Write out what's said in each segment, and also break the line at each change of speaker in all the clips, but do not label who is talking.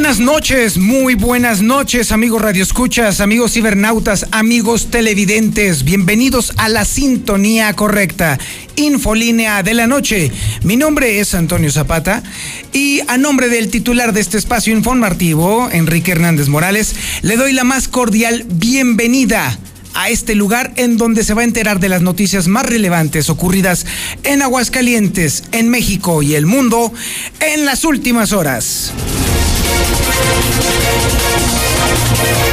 Buenas noches, muy buenas noches, amigos radioescuchas, amigos cibernautas, amigos televidentes. Bienvenidos a la sintonía correcta. Infolínea de la noche. Mi nombre es Antonio Zapata y a nombre del titular de este espacio informativo, Enrique Hernández Morales, le doy la más cordial bienvenida a este lugar en donde se va a enterar de las noticias más relevantes ocurridas en Aguascalientes, en México y el mundo en las últimas horas. Música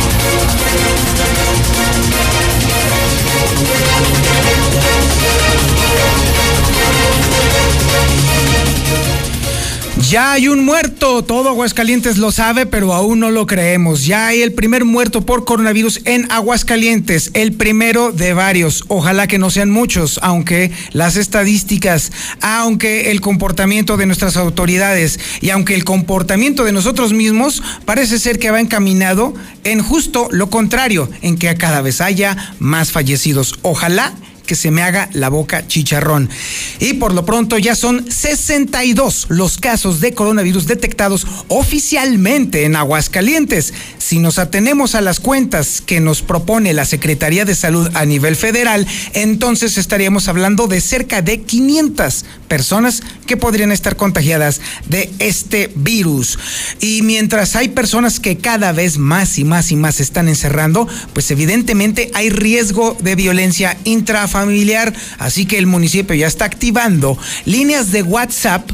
Ya hay un muerto, todo Aguascalientes lo sabe, pero aún no lo creemos. Ya hay el primer muerto por coronavirus en Aguascalientes, el primero de varios. Ojalá que no sean muchos, aunque las estadísticas, aunque el comportamiento de nuestras autoridades y aunque el comportamiento de nosotros mismos parece ser que va encaminado en justo lo contrario, en que cada vez haya más fallecidos. Ojalá que se me haga la boca chicharrón. Y por lo pronto ya son 62 los casos de coronavirus detectados oficialmente en Aguascalientes. Si nos atenemos a las cuentas que nos propone la Secretaría de Salud a nivel federal, entonces estaríamos hablando de cerca de 500 personas que podrían estar contagiadas de este virus. Y mientras hay personas que cada vez más y más y más se están encerrando, pues evidentemente hay riesgo de violencia intrafamiliar familiar, así que el municipio ya está activando líneas de WhatsApp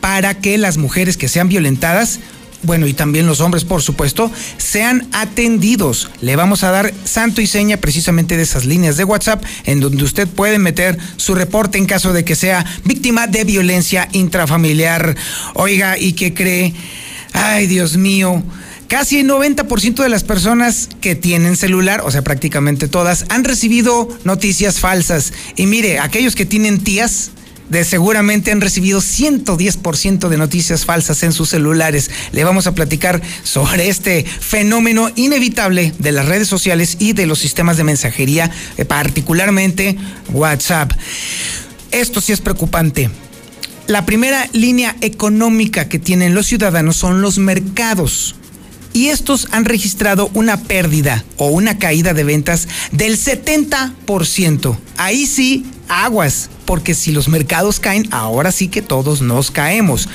para que las mujeres que sean violentadas bueno, y también los hombres, por supuesto, sean atendidos. Le vamos a dar santo y seña precisamente de esas líneas de WhatsApp en donde usted puede meter su reporte en caso de que sea víctima de violencia intrafamiliar. Oiga, ¿y qué cree? Ay, Dios mío. Casi el 90% de las personas que tienen celular, o sea, prácticamente todas, han recibido noticias falsas. Y mire, aquellos que tienen tías, de seguramente han recibido 110% de noticias falsas en sus celulares. Le vamos a platicar sobre este fenómeno inevitable de las redes sociales y de los sistemas de mensajería, eh, particularmente WhatsApp. Esto sí es preocupante. La primera línea económica que tienen los ciudadanos son los mercados y estos han registrado una pérdida o una caída de ventas del 70%. Ahí sí, aguas, porque si los mercados caen, ahora sí que todos nos caemos.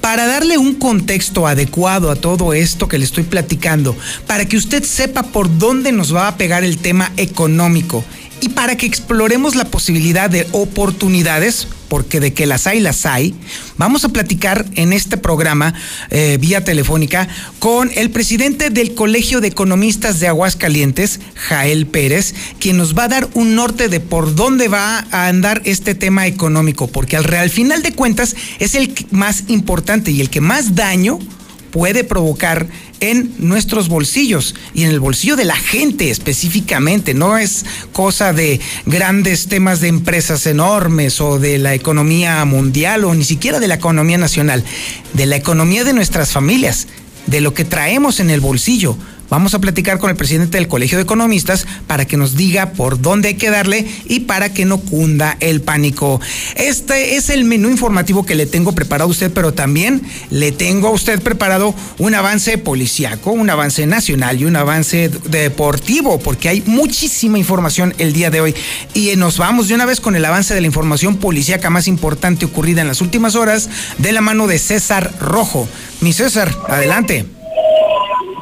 Para darle un contexto adecuado a todo esto que le estoy platicando, para que usted sepa por dónde nos va a pegar el tema económico y para que exploremos la posibilidad de oportunidades, porque de que las hay, las hay, vamos a platicar en este programa eh, vía telefónica con el presidente del Colegio de Economistas de Aguascalientes, Jael Pérez, quien nos va a dar un norte de por dónde va a andar este tema económico, porque al, al final de cuentas es el más importante y el que más daño puede provocar en nuestros bolsillos y en el bolsillo de la gente específicamente. No es cosa de grandes temas de empresas enormes o de la economía mundial o ni siquiera de la economía nacional, de la economía de nuestras familias, de lo que traemos en el bolsillo Vamos a platicar con el presidente del Colegio de Economistas para que nos diga por dónde hay que darle y para que no cunda el pánico. Este es el menú informativo que le tengo preparado a usted, pero también le tengo a usted preparado un avance policiaco, un avance nacional y un avance deportivo, porque hay muchísima información el día de hoy. Y nos vamos de una vez con el avance de la información policíaca más importante ocurrida en las últimas horas de la mano de César Rojo. Mi César, adelante.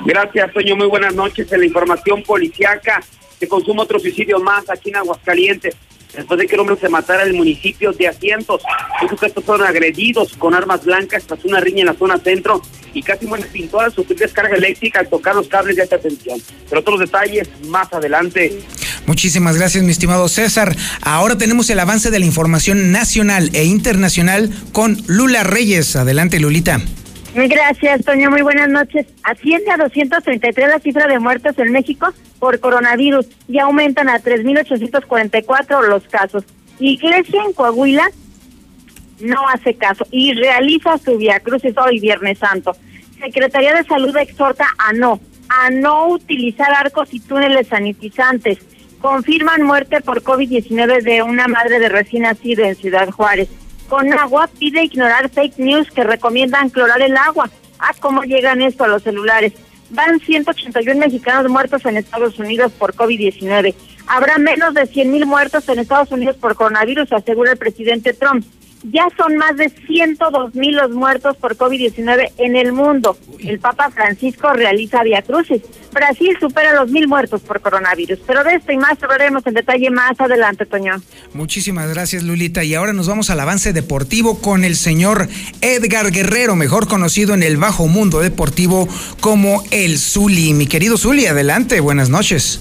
Gracias, Toño. Muy buenas noches. En la información policiaca se consume otro suicidio más aquí en Aguascalientes. Después de que el hombre se matara en el municipio de Asientos, que estos fueron agredidos con armas blancas tras una riña en la zona centro y casi mueren pintor al sufrir descarga eléctrica al tocar los cables de alta tensión. Pero otros detalles más adelante.
Muchísimas gracias, mi estimado César. Ahora tenemos el avance de la información nacional e internacional con Lula Reyes. Adelante, Lulita.
Gracias, Toño. Muy buenas noches. Asciende a 233 la cifra de muertos en México por coronavirus y aumentan a 3.844 los casos. Iglesia en Coahuila no hace caso y realiza su via crucis hoy Viernes Santo. Secretaría de Salud exhorta a no, a no utilizar arcos y túneles sanitizantes. Confirman muerte por COVID-19 de una madre de recién nacido en Ciudad Juárez. Con agua pide ignorar fake news que recomiendan clorar el agua.
Ah, ¿cómo llegan esto a los celulares? Van 181 mexicanos muertos en Estados Unidos por COVID-19. Habrá menos de 100 mil muertos en Estados Unidos por coronavirus, asegura el presidente Trump. Ya son más de 102 mil los muertos por COVID-19 en el mundo. El Papa Francisco realiza Via Crucis. Brasil supera los mil muertos por coronavirus. Pero de esto y más hablaremos en detalle más adelante, Toño.
Muchísimas gracias, Lulita. Y ahora nos vamos al avance deportivo con el señor Edgar Guerrero, mejor conocido en el bajo mundo deportivo como el Zuli. Mi querido Zuli, adelante, buenas noches.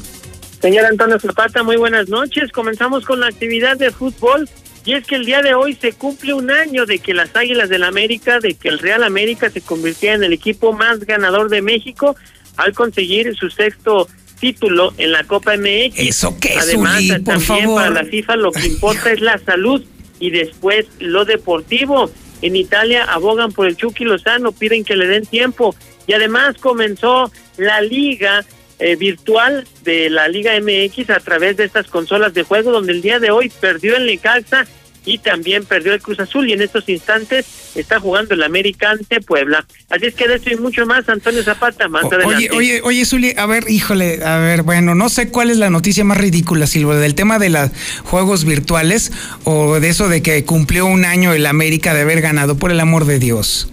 Señor Antonio Zapata, muy buenas noches. Comenzamos con la actividad de fútbol. Y es que el día de hoy se cumple un año de que las Águilas del América, de que el Real América se convirtiera en el equipo más ganador de México al conseguir su sexto título en la Copa MX.
¿Eso qué,
Además,
Zuli, por
también
favor.
para la FIFA lo que importa es la salud y después lo deportivo. En Italia abogan por el Chucky Lozano, piden que le den tiempo. Y además comenzó la liga eh, virtual de la Liga MX a través de estas consolas de juego, donde el día de hoy perdió el Necaxa y también perdió el Cruz Azul y en estos instantes está jugando el América ante Puebla. Así es que de esto y mucho más, Antonio Zapata, más
O-
adelante.
Oye, oye, oye, Zuli, a ver, híjole, a ver, bueno, no sé cuál es la noticia más ridícula, Silvio, del tema de los juegos virtuales o de eso de que cumplió un año el América de haber ganado, por el amor de Dios.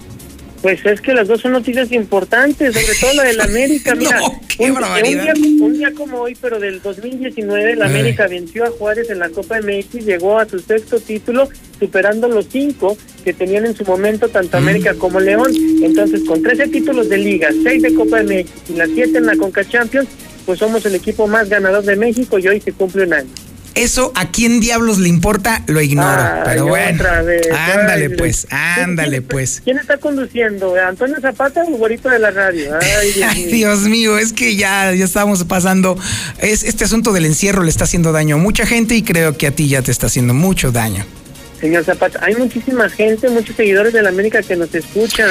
Pues es que las dos son noticias importantes, sobre todo la del América. Mira,
No, qué
un,
barbaridad.
un día, un día como hoy, pero del 2019, el
Ay.
América venció a Juárez en la Copa MX, llegó a su sexto título, superando los cinco que tenían en su momento tanto
Mm.
América como León. Entonces, con 13 títulos de liga, 6 de Copa MX y las 7 en la Conca Champions, pues somos el equipo más ganador de México y hoy se cumple un año.
Eso a quién diablos le importa, lo ignoro.
Ay,
pero bueno,
otra vez.
ándale
Ay,
pues,
¿quién-
ándale
quién-
pues.
¿Quién está conduciendo? ¿Antonio Zapata o el güerito de la radio? Ay, Dios
Ay,
mío.
Dios mío, es que ya, ya estamos pasando. Es, este asunto del encierro le está haciendo daño a mucha gente y creo que a ti ya te está haciendo mucho daño.
Señor Zapata, hay muchísima gente, muchos seguidores de la América que nos escuchan.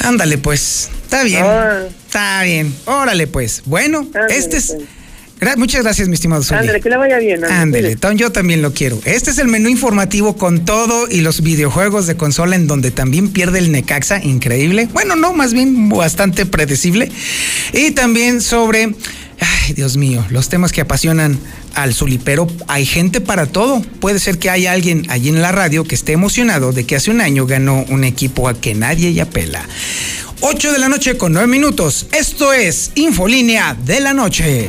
Ándale pues, está bien.
Ah.
Está bien, órale pues. Bueno,
Ándale,
este es...
pues.
Gra- Muchas gracias, mi estimado Zuli.
Ándale, que le vaya bien.
Ándale, Tom, yo también lo quiero. Este es el menú informativo con todo y los videojuegos de consola en donde también pierde el Necaxa, increíble. Bueno, no, más bien bastante predecible. Y también sobre, ay, Dios mío, los temas que apasionan al Zuli, pero hay gente para todo. Puede ser que haya alguien allí en la radio que esté emocionado de que hace un año ganó un equipo a que nadie ya pela. 8 de la noche con 9 minutos. Esto es Infolínea de la Noche.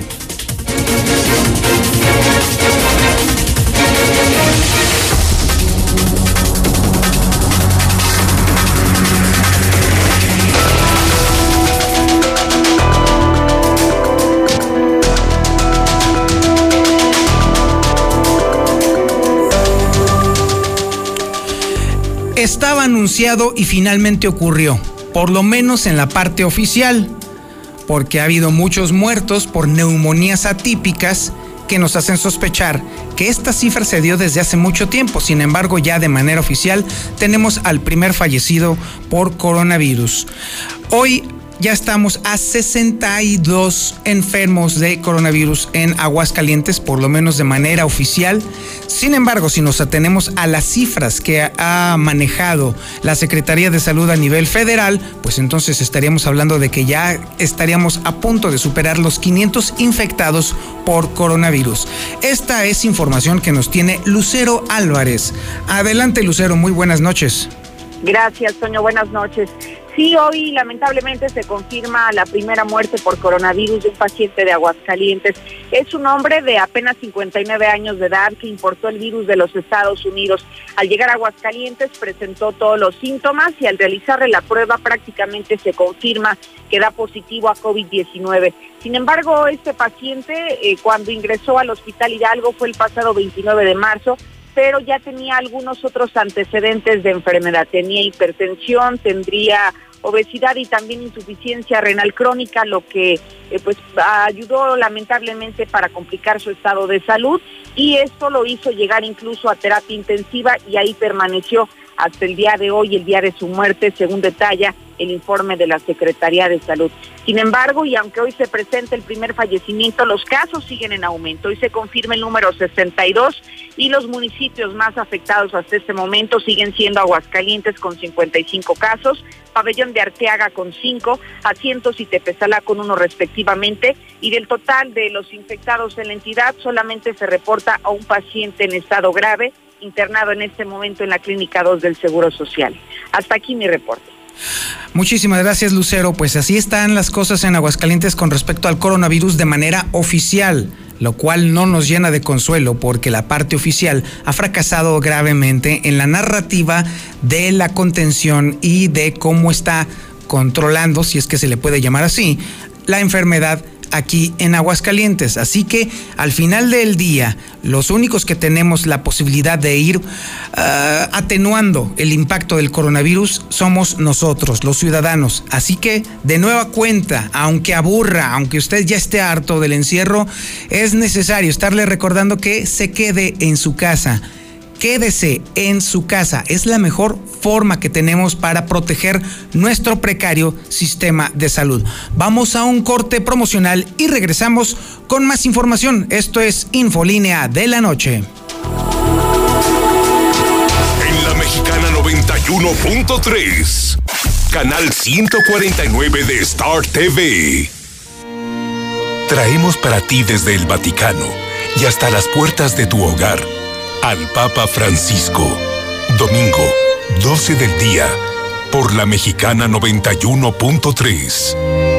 Estaba anunciado y finalmente ocurrió, por lo menos en la parte oficial, porque ha habido muchos muertos por neumonías atípicas que nos hacen sospechar que esta cifra se dio desde hace mucho tiempo. Sin embargo, ya de manera oficial tenemos al primer fallecido por coronavirus. Hoy ya estamos a 62 enfermos de coronavirus en Aguascalientes, por lo menos de manera oficial. Sin embargo, si nos atenemos a las cifras que ha manejado la Secretaría de Salud a nivel federal, pues entonces estaríamos hablando de que ya estaríamos a punto de superar los 500 infectados por coronavirus. Esta es información que nos tiene Lucero Álvarez. Adelante, Lucero, muy buenas noches.
Gracias, Toño. Buenas noches. Sí, hoy lamentablemente se confirma la primera muerte por coronavirus de un paciente de Aguascalientes. Es un hombre de apenas 59 años de edad que importó el virus de los Estados Unidos. Al llegar a Aguascalientes presentó todos los síntomas y al realizarle la prueba prácticamente se confirma que da positivo a COVID-19. Sin embargo, este paciente eh, cuando ingresó al Hospital Hidalgo fue el pasado 29 de marzo pero ya tenía algunos otros antecedentes de enfermedad. Tenía hipertensión, tendría obesidad y también insuficiencia renal crónica, lo que eh, pues ayudó lamentablemente para complicar su estado de salud. Y esto lo hizo llegar incluso a terapia intensiva y ahí permaneció hasta el día de hoy, el día de su muerte, según detalla el informe de la Secretaría de Salud. Sin embargo, y aunque hoy se presenta el primer fallecimiento, los casos siguen en aumento. Hoy se confirma el número 62 y los municipios más afectados hasta este momento siguen siendo Aguascalientes con 55 casos, Pabellón de Arteaga con 5, Asientos y Tepezalá con uno respectivamente, y del total de los infectados en la entidad solamente se reporta a un paciente en estado grave internado en este momento en la Clínica 2 del Seguro Social. Hasta aquí mi reporte.
Muchísimas gracias, Lucero. Pues así están las cosas en Aguascalientes con respecto al coronavirus de manera oficial, lo cual no nos llena de consuelo porque la parte oficial ha fracasado gravemente en la narrativa de la contención y de cómo está controlando, si es que se le puede llamar así, la enfermedad aquí en Aguascalientes. Así que al final del día, los únicos que tenemos la posibilidad de ir ah, atenuando el impacto del coronavirus somos nosotros, los ciudadanos. Así que de nueva cuenta, aunque aburra, aunque usted ya esté harto del encierro, es necesario estarle recordando que se quede en su casa quédese en su casa. Es la mejor forma que tenemos para proteger nuestro precario sistema de salud. Vamos a un corte promocional y regresamos con más información. Esto es Infolínea de la Noche.
En la Mexicana 91.3, canal 149 de Star TV. Traemos para ti desde el Vaticano y hasta las puertas de tu hogar al Papa Francisco. Domingo, 12 del día, por la Mexicana 91.3.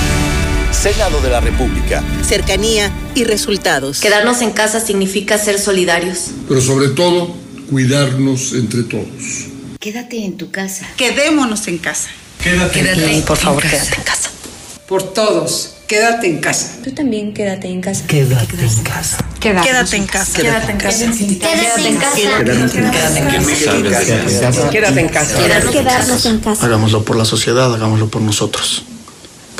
Senado de la República.
Cercanía y resultados.
Quedarnos en casa significa ser solidarios.
Pero sobre todo, cuidarnos entre todos.
Quédate en tu casa.
Quedémonos en casa.
Quédate,
quédate
en
por favor, quédate en casa.
Por todos, quédate en casa.
Tú también quédate en casa.
Quédate en casa.
Quédate en casa.
Quédate en casa.
Quédate en casa.
Quédate en casa.
Quedarnos en casa.
Hagámoslo por la sociedad, hagámoslo por nosotros.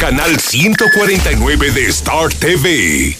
canal 149 de Star TV.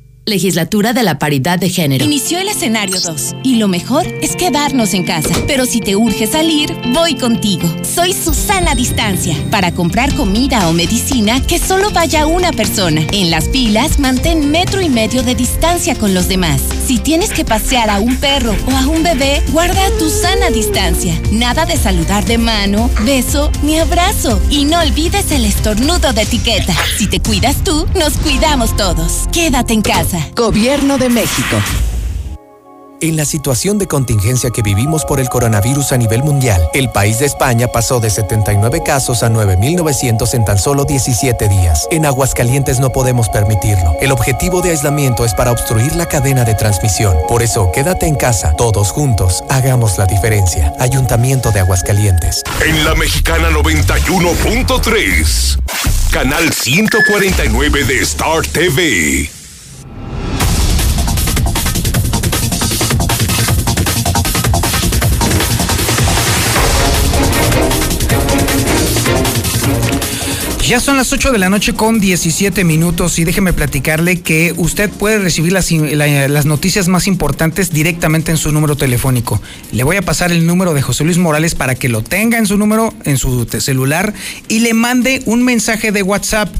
Legislatura de la Paridad de Género.
Inició el escenario 2 y lo mejor es quedarnos en casa. Pero si te urge salir, voy contigo. Soy Susana Distancia para comprar comida o medicina que solo vaya una persona. En las filas, mantén metro y medio de distancia con los demás. Si tienes que pasear a un perro o a un bebé, guarda tu sana distancia. Nada de saludar de mano, beso ni abrazo. Y no olvides el estornudo de etiqueta. Si te cuidas tú, nos cuidamos todos. Quédate en casa.
Gobierno de México.
En la situación de contingencia que vivimos por el coronavirus a nivel mundial, el país de España pasó de 79 casos a 9.900 en tan solo 17 días. En Aguascalientes no podemos permitirlo. El objetivo de aislamiento es para obstruir la cadena de transmisión. Por eso, quédate en casa. Todos juntos, hagamos la diferencia. Ayuntamiento de Aguascalientes.
En la Mexicana 91.3, canal 149 de Star TV.
Ya son las 8 de la noche con 17 minutos y déjeme platicarle que usted puede recibir las, la, las, noticias más importantes directamente en su número telefónico. Le voy a pasar el número de José Luis Morales para que lo tenga en su número, en su celular y le mande un mensaje de WhatsApp.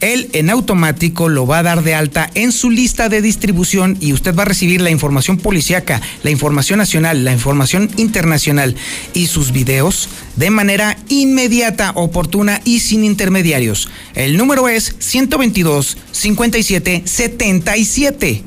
Él en automático lo va a dar de alta en su lista de distribución y usted va a recibir la información policíaca, la información nacional, la información internacional y sus videos de manera inmediata, oportuna y sin intermediarios. El número es 122 57 77.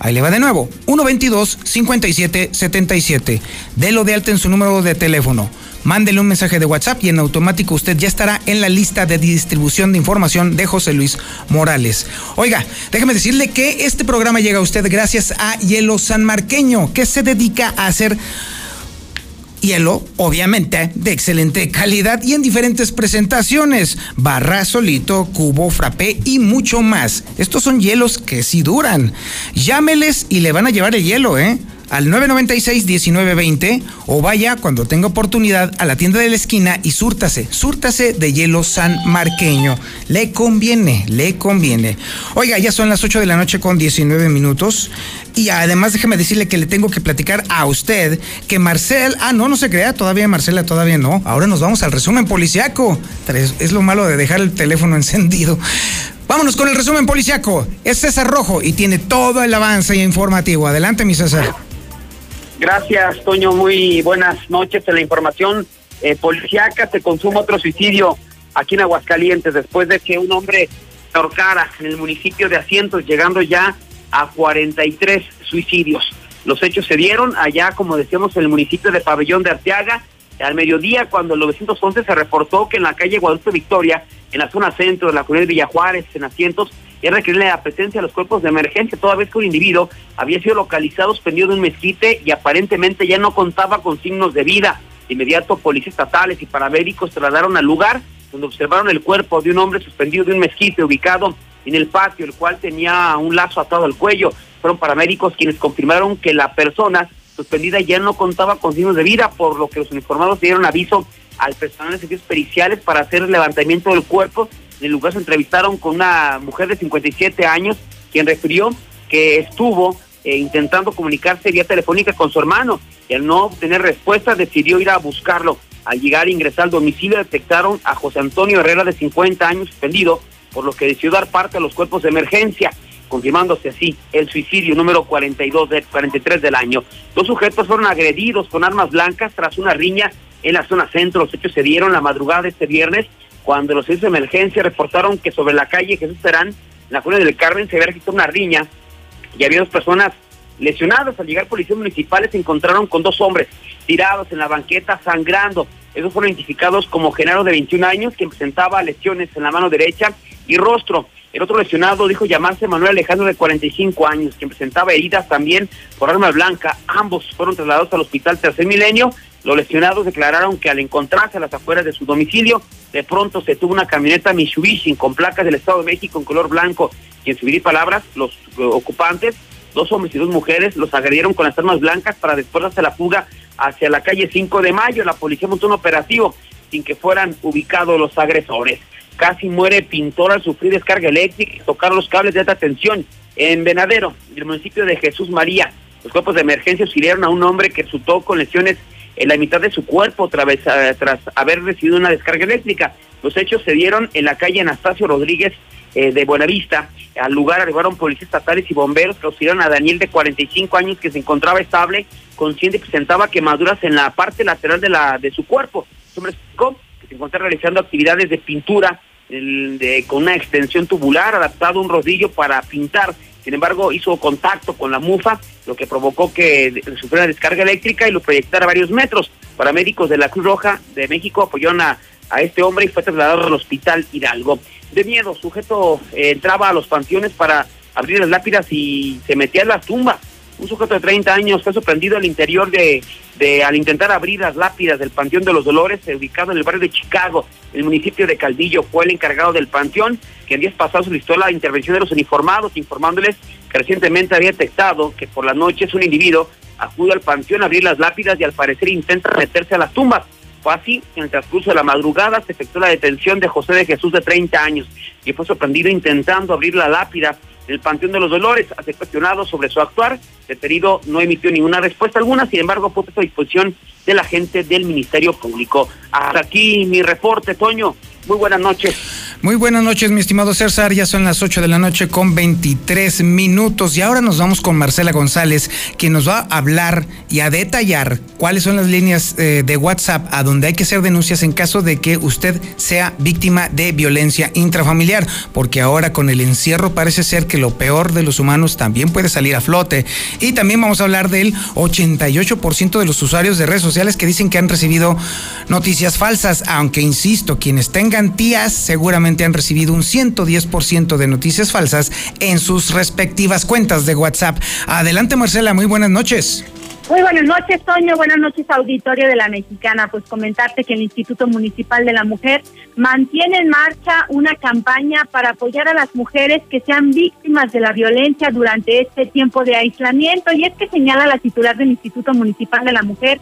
Ahí le va de nuevo, 122 57 77. Delo de alta en su número de teléfono mándele un mensaje de WhatsApp y en automático usted ya estará en la lista de distribución de información de José Luis Morales. Oiga, déjeme decirle que este programa llega a usted gracias a Hielo San Marqueño, que se dedica a hacer hielo, obviamente, de excelente calidad y en diferentes presentaciones. Barra, solito, cubo, frappé y mucho más. Estos son hielos que sí duran. Llámeles y le van a llevar el hielo, ¿eh? Al 996-1920 o vaya cuando tenga oportunidad a la tienda de la esquina y súrtase, súrtase de hielo San Marqueño. Le conviene, le conviene. Oiga, ya son las 8 de la noche con 19 minutos y además déjeme decirle que le tengo que platicar a usted que Marcel, ah, no, no se crea, todavía Marcela, todavía no. Ahora nos vamos al resumen policiaco. Es lo malo de dejar el teléfono encendido. Vámonos con el resumen policiaco. Es César Rojo y tiene todo el avance informativo. Adelante, mi César.
Gracias, Toño. Muy buenas noches. En la información eh, policiaca se consuma otro suicidio aquí en Aguascalientes después de que un hombre se ahorcara en el municipio de Asientos, llegando ya a 43 suicidios. Los hechos se dieron allá, como decíamos, en el municipio de Pabellón de Arteaga, al mediodía, cuando el 911 se reportó que en la calle Guadalupe Victoria, en la zona centro de la comunidad de Villajuárez, en Asientos, es requerirle la presencia de los cuerpos de emergencia, toda vez que un individuo había sido localizado suspendido de un mezquite y aparentemente ya no contaba con signos de vida. De inmediato, policías estatales y paramédicos trasladaron al lugar donde observaron el cuerpo de un hombre suspendido de un mezquite ubicado en el patio, el cual tenía un lazo atado al cuello. Fueron paramédicos quienes confirmaron que la persona suspendida ya no contaba con signos de vida, por lo que los uniformados dieron aviso al personal de servicios periciales para hacer el levantamiento del cuerpo en el lugar se entrevistaron con una mujer de 57 años, quien refirió que estuvo eh, intentando comunicarse vía telefónica con su hermano y al no obtener respuesta decidió ir a buscarlo. Al llegar e ingresar al domicilio detectaron a José Antonio Herrera de 50 años suspendido, por lo que decidió dar parte a los cuerpos de emergencia, confirmándose así el suicidio número 42 de 43 del año. Dos sujetos fueron agredidos con armas blancas tras una riña en la zona centro. Los hechos se dieron la madrugada de este viernes cuando los servicios de emergencia reportaron que sobre la calle Jesús Terán, en la cuna del Carmen, se había registrado una riña y había dos personas lesionadas. Al llegar policías municipales se encontraron con dos hombres tirados en la banqueta sangrando. Esos fueron identificados como Genaro de 21 años, quien presentaba lesiones en la mano derecha y rostro. El otro lesionado dijo llamarse Manuel Alejandro de 45 años, quien presentaba heridas también por arma blanca. Ambos fueron trasladados al hospital Tercer Milenio los lesionados declararon que al encontrarse a las afueras de su domicilio, de pronto se tuvo una camioneta Mitsubishi con placas del Estado de México en color blanco. Y en subir palabras, los eh, ocupantes, dos hombres y dos mujeres, los agredieron con las armas blancas para después hacer la fuga hacia la calle 5 de Mayo. La policía montó un operativo sin que fueran ubicados los agresores. Casi muere pintor al sufrir descarga eléctrica y tocar los cables de alta tensión En Venadero, el municipio de Jesús María, los cuerpos de emergencia auxiliaron a un hombre que resultó con lesiones en la mitad de su cuerpo tras, eh, tras haber recibido una descarga eléctrica. Los hechos se dieron en la calle Anastasio Rodríguez eh, de Buenavista. Al lugar arribaron policías estatales y bomberos que auxiliaron a Daniel de 45 años que se encontraba estable, consciente y presentaba quemaduras en la parte lateral de, la, de su cuerpo. Este hombre explicó que se encontraba realizando actividades de pintura de, con una extensión tubular adaptado a un rodillo para pintar. Sin embargo, hizo contacto con la mufa, lo que provocó que sufriera descarga eléctrica y lo proyectara varios metros. Paramédicos de la Cruz Roja de México apoyaron a, a este hombre y fue trasladado al hospital Hidalgo. De miedo, sujeto eh, entraba a los panteones para abrir las lápidas y se metía en las tumbas. Un sujeto de 30 años fue sorprendido al interior de, al intentar abrir las lápidas del Panteón de los Dolores, ubicado en el barrio de Chicago. El municipio de Caldillo fue el encargado del panteón, que en días pasados solicitó la intervención de los uniformados, informándoles que recientemente había detectado que por las noches un individuo acude al panteón a abrir las lápidas y al parecer intenta meterse a las tumbas. Fue así, en el transcurso de la madrugada se efectuó la detención de José de Jesús de 30 años y fue sorprendido intentando abrir la lápida del Panteón de los Dolores. Hace cuestionado sobre su actuar, detenido no emitió ninguna respuesta alguna, sin embargo fue puesto a disposición de la gente del Ministerio Público. Hasta aquí mi reporte, Toño. Muy buenas noches.
Muy buenas noches, mi estimado César. Ya son las 8 de la noche con 23 minutos. Y ahora nos vamos con Marcela González, quien nos va a hablar y a detallar cuáles son las líneas eh, de WhatsApp a donde hay que hacer denuncias en caso de que usted sea víctima de violencia intrafamiliar. Porque ahora con el encierro parece ser que lo peor de los humanos también puede salir a flote. Y también vamos a hablar del 88% de los usuarios de redes sociales que dicen que han recibido noticias falsas. Aunque insisto, quienes tengan tías seguramente han recibido un 110% de noticias falsas en sus respectivas cuentas de WhatsApp. Adelante Marcela, muy buenas noches.
Muy buenas noches, Toño. Buenas noches, auditorio de la Mexicana. Pues comentarte que el Instituto Municipal de la Mujer mantiene en marcha una campaña para apoyar a las mujeres que sean víctimas de la violencia durante este tiempo de aislamiento. Y es que señala la titular del Instituto Municipal de la Mujer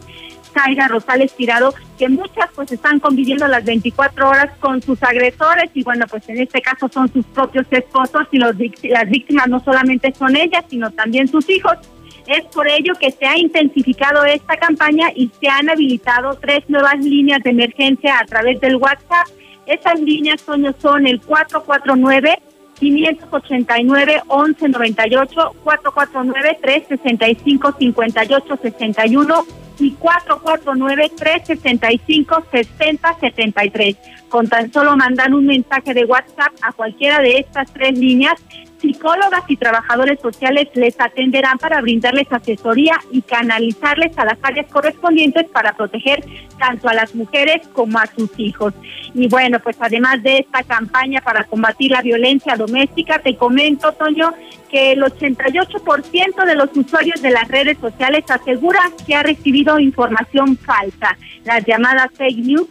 Zaira Rosales Tirado, que muchas pues están conviviendo las 24 horas con sus agresores y bueno, pues en este caso son sus propios esposos y los, las víctimas no solamente son ellas, sino también sus hijos. Es por ello que se ha intensificado esta campaña y se han habilitado tres nuevas líneas de emergencia a través del WhatsApp. Esas líneas son, son el 449 589 1198 449 365 5861 y 449-365-6073. Con tan solo mandan un mensaje de WhatsApp a cualquiera de estas tres líneas, psicólogas y trabajadores sociales les atenderán para brindarles asesoría y canalizarles a las áreas correspondientes para proteger tanto a las mujeres como a sus hijos. Y bueno, pues además de esta campaña para combatir la violencia doméstica, te comento, Toño, que el 88% de los usuarios de las redes sociales asegura que ha recibido información falsa. Las llamadas fake news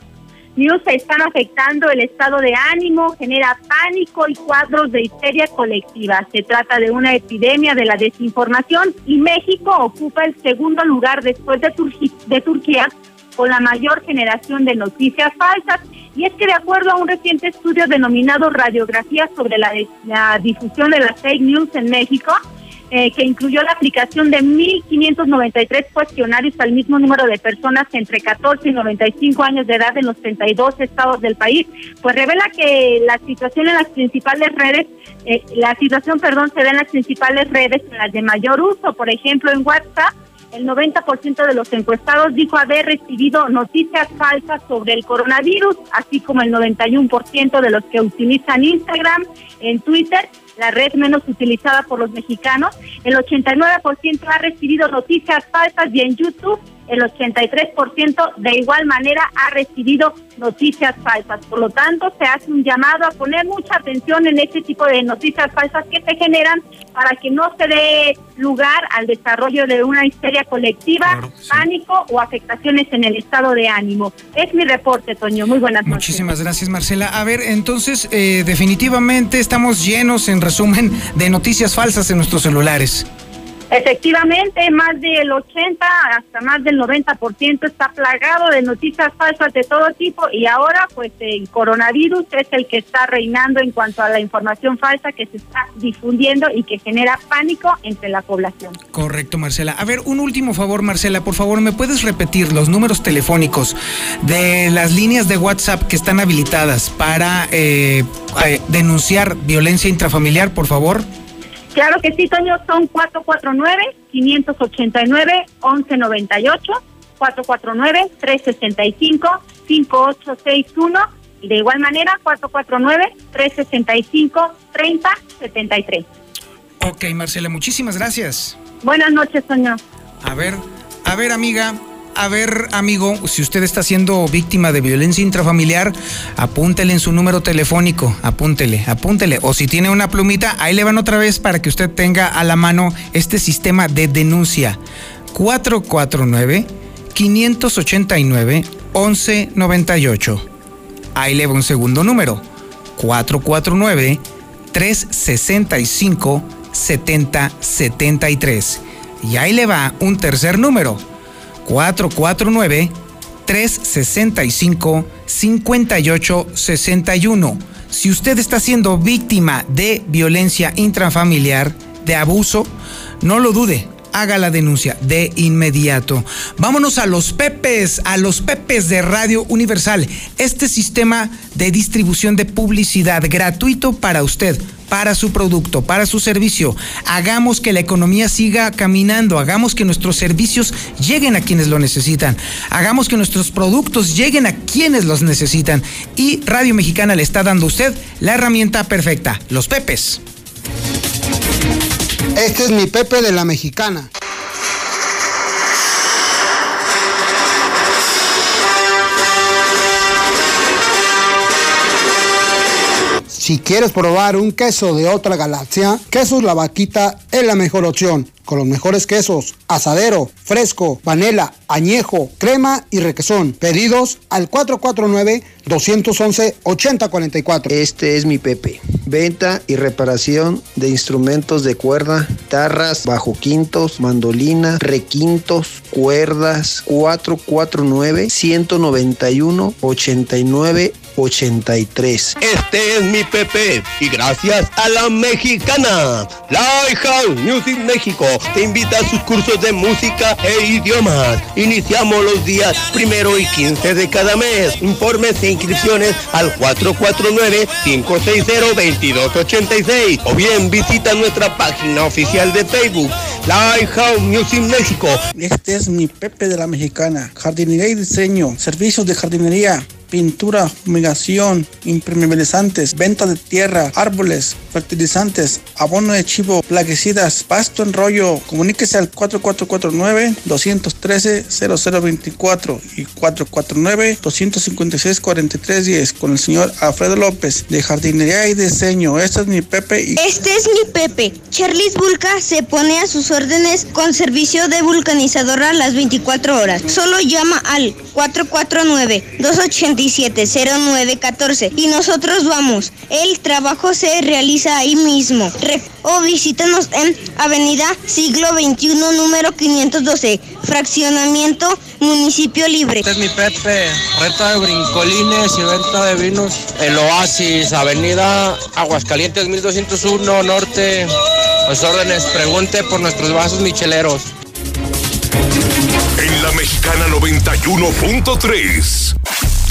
news están afectando el estado de ánimo, genera pánico y cuadros de histeria colectiva. Se trata de una epidemia de la desinformación y México ocupa el segundo lugar después de, de Turquía con la mayor generación de noticias falsas. Y es que de acuerdo a un reciente estudio denominado Radiografía sobre la, la difusión de las fake news en México, eh, que incluyó la aplicación de 1.593 cuestionarios al mismo número de personas entre 14 y 95 años de edad en los 32 estados del país, pues revela que la situación en las principales redes, eh, la situación, perdón, se da en las principales redes, en las de mayor uso, por ejemplo, en WhatsApp, el 90% de los encuestados dijo haber recibido noticias falsas sobre el coronavirus, así como el 91% de los que utilizan Instagram, en Twitter la red menos utilizada por los mexicanos. El 89% ha recibido noticias falsas y en YouTube el 83% de igual manera ha recibido noticias falsas. Por lo tanto, se hace un llamado a poner mucha atención en este tipo de noticias falsas que se generan para que no se dé lugar al desarrollo de una histeria colectiva, pánico o afectaciones en el estado de ánimo. Es mi reporte, Toño. Muy buenas
noches. Muchísimas gracias, Marcela. A ver, entonces, eh, definitivamente estamos llenos, en resumen, de noticias falsas en nuestros celulares.
Efectivamente, más del 80 hasta más del 90% está plagado de noticias falsas de todo tipo y ahora pues el coronavirus es el que está reinando en cuanto a la información falsa que se está difundiendo y que genera pánico entre la población.
Correcto, Marcela. A ver, un último favor, Marcela, por favor, ¿me puedes repetir los números telefónicos de las líneas de WhatsApp que están habilitadas para eh, eh, denunciar violencia intrafamiliar, por favor?
Claro que sí, Toño, son 449-589-1198, 449-365-5861 y de igual manera 449-365-3073.
Ok, Marcela, muchísimas gracias.
Buenas noches, Toño.
A ver, a ver, amiga, a ver, amigo, si usted está siendo víctima de violencia intrafamiliar, apúntele en su número telefónico, apúntele, apúntele. O si tiene una plumita, ahí le van otra vez para que usted tenga a la mano este sistema de denuncia. 449-589-1198. Ahí le va un segundo número. 449-365-7073. Y ahí le va un tercer número. 449-365-5861. Si usted está siendo víctima de violencia intrafamiliar, de abuso, no lo dude, haga la denuncia de inmediato. Vámonos a los Pepes, a los Pepes de Radio Universal. Este sistema de distribución de publicidad gratuito para usted para su producto, para su servicio. Hagamos que la economía siga caminando, hagamos que nuestros servicios lleguen a quienes lo necesitan, hagamos que nuestros productos lleguen a quienes los necesitan. Y Radio Mexicana le está dando a usted la herramienta perfecta, los Pepes.
Este es mi Pepe de la Mexicana. Si quieres probar un queso de otra galaxia, Quesos La Vaquita es la mejor opción. Con los mejores quesos, asadero, fresco, panela, añejo, crema y requesón. Pedidos al 449-211-8044.
Este es mi Pepe. Venta y reparación de instrumentos de cuerda, tarras, bajo quintos, mandolina, requintos, cuerdas. 449-191-89 83.
Este es mi Pepe y gracias a la mexicana. Lighthouse Music México te invita a sus cursos de música e idiomas. Iniciamos los días primero y 15 de cada mes. Informes e inscripciones al 449-560-2286 o bien visita nuestra página oficial de Facebook Lighthouse Music México.
Este es mi Pepe de la Mexicana. Jardinería y diseño, servicios de jardinería pintura, fumigación, impermeabilizantes, venta de tierra, árboles, fertilizantes, abono de chivo, plaguicidas, pasto en rollo. Comuníquese al 4449-213-0024 y 449-256-4310 con el señor Alfredo López de Jardinería y Diseño. Este es mi Pepe. Y...
Este es mi Pepe. Charlis Vulca se pone a sus órdenes con servicio de vulcanizadora las 24 horas. Solo llama al 449 280 0914 y nosotros vamos. El trabajo se realiza ahí mismo. o visítanos en Avenida Siglo XXI, número 512, Fraccionamiento Municipio Libre.
Este es mi Pepe, renta de brincolines y venta de vinos. El Oasis, Avenida Aguascalientes 1201 Norte. Pues órdenes, pregunte por nuestros vasos micheleros.
En la Mexicana 91.3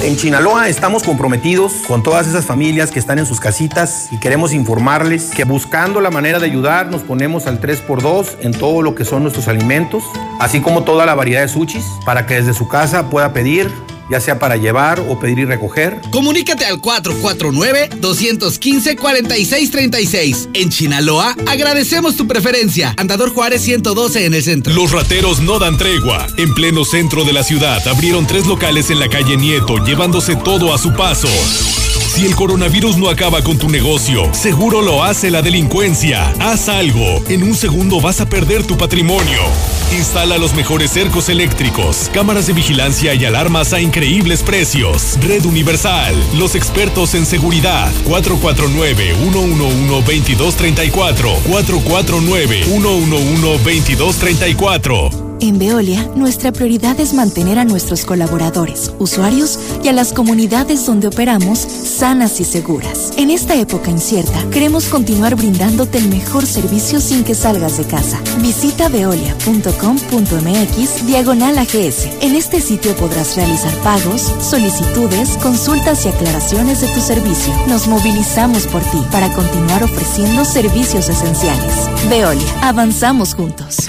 En Chinaloa estamos comprometidos con todas esas familias que están en sus casitas y queremos informarles que buscando la manera de ayudar nos ponemos al 3x2 en todo lo que son nuestros alimentos, así como toda la variedad de sushis, para que desde su casa pueda pedir ya sea para llevar o pedir y recoger.
Comunícate al 449-215-4636. En Chinaloa agradecemos tu preferencia. Andador Juárez 112 en el centro.
Los rateros no dan tregua. En pleno centro de la ciudad abrieron tres locales en la calle Nieto, llevándose todo a su paso. Si el coronavirus no acaba con tu negocio, seguro lo hace la delincuencia. Haz algo. En un segundo vas a perder tu patrimonio. Instala los mejores cercos eléctricos, cámaras de vigilancia y alarmas a increíbles precios. Red Universal, los expertos en seguridad. 449-111-2234. 449-111-2234.
En Veolia, nuestra prioridad es mantener a nuestros colaboradores, usuarios y a las comunidades donde operamos sanas y seguras. En esta época incierta, queremos continuar brindándote el mejor servicio sin que salgas de casa. Visita veolia.com.mx diagonal AGS. En este sitio podrás realizar pagos, solicitudes, consultas y aclaraciones de tu servicio. Nos movilizamos por ti para continuar ofreciendo servicios esenciales. Veolia, avanzamos juntos.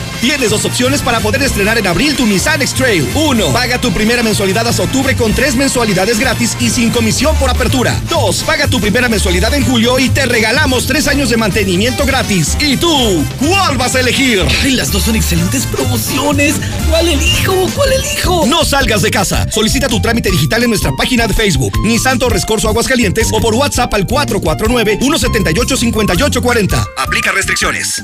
Tienes dos opciones para poder estrenar en abril tu Nissan X-Trail. 1. Paga tu primera mensualidad hasta octubre con tres mensualidades gratis y sin comisión por apertura. 2. Paga tu primera mensualidad en julio y te regalamos tres años de mantenimiento gratis. ¿Y tú? ¿Cuál vas a elegir?
Ay, las dos son excelentes promociones. ¿Cuál elijo? ¿Cuál elijo?
No salgas de casa. Solicita tu trámite digital en nuestra página de Facebook, Nissan Torres Corso Aguascalientes o por WhatsApp al 449-178-5840. Aplica restricciones.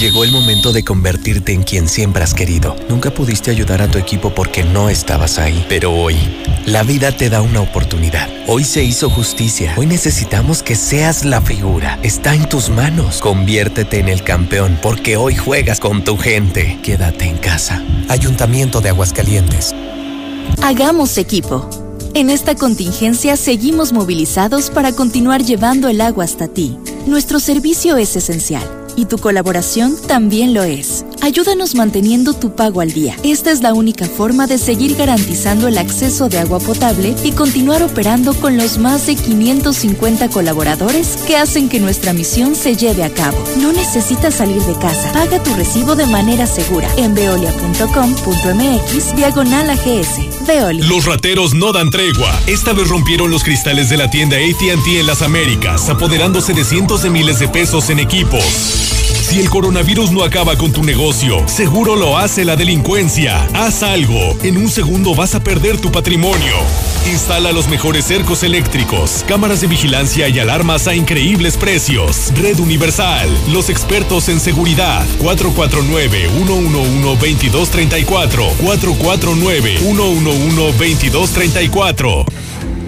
Llegó el momento de convertirte en quien siempre has querido. Nunca pudiste ayudar a tu equipo porque no estabas ahí, pero hoy la vida te da una oportunidad. Hoy se hizo justicia. Hoy necesitamos que seas la figura. Está en tus manos. Conviértete en el campeón porque hoy juegas con tu gente. Quédate en casa. Ayuntamiento de Aguascalientes.
Hagamos equipo. En esta contingencia seguimos movilizados para continuar llevando el agua hasta ti. Nuestro servicio es esencial y tu colaboración también lo es. Ayúdanos manteniendo tu pago al día. Esta es la única forma de seguir garantizando el acceso de agua potable y continuar operando con los más de 550 colaboradores que hacen que nuestra misión se lleve a cabo. No necesitas salir de casa. Paga tu recibo de manera segura en veolia.com.mx diagonal AGS. Veolia.
Los rateros no dan tregua. Esta vez rompieron los cristales de la tienda ATT en las Américas, apoderándose de cientos de miles de pesos en equipos. Si el coronavirus no acaba con tu negocio, seguro lo hace la delincuencia. Haz algo. En un segundo vas a perder tu patrimonio. Instala los mejores cercos eléctricos, cámaras de vigilancia y alarmas a increíbles precios. Red Universal, los expertos en seguridad. 449-111-2234. 449-111-2234.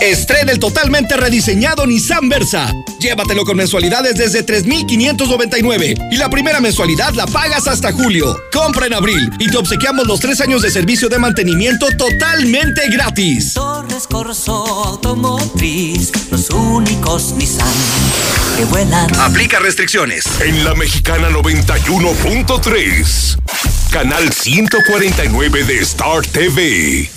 Estrena el totalmente rediseñado Nissan Versa. Llévatelo con mensualidades desde 3,599 y la primera mensualidad la pagas hasta julio. Compra en abril y te obsequiamos los tres años de servicio de mantenimiento totalmente gratis.
Torres Corso Automotriz, los únicos Nissan que vuelan.
Aplica restricciones.
En la Mexicana 91.3, canal 149 de Star TV.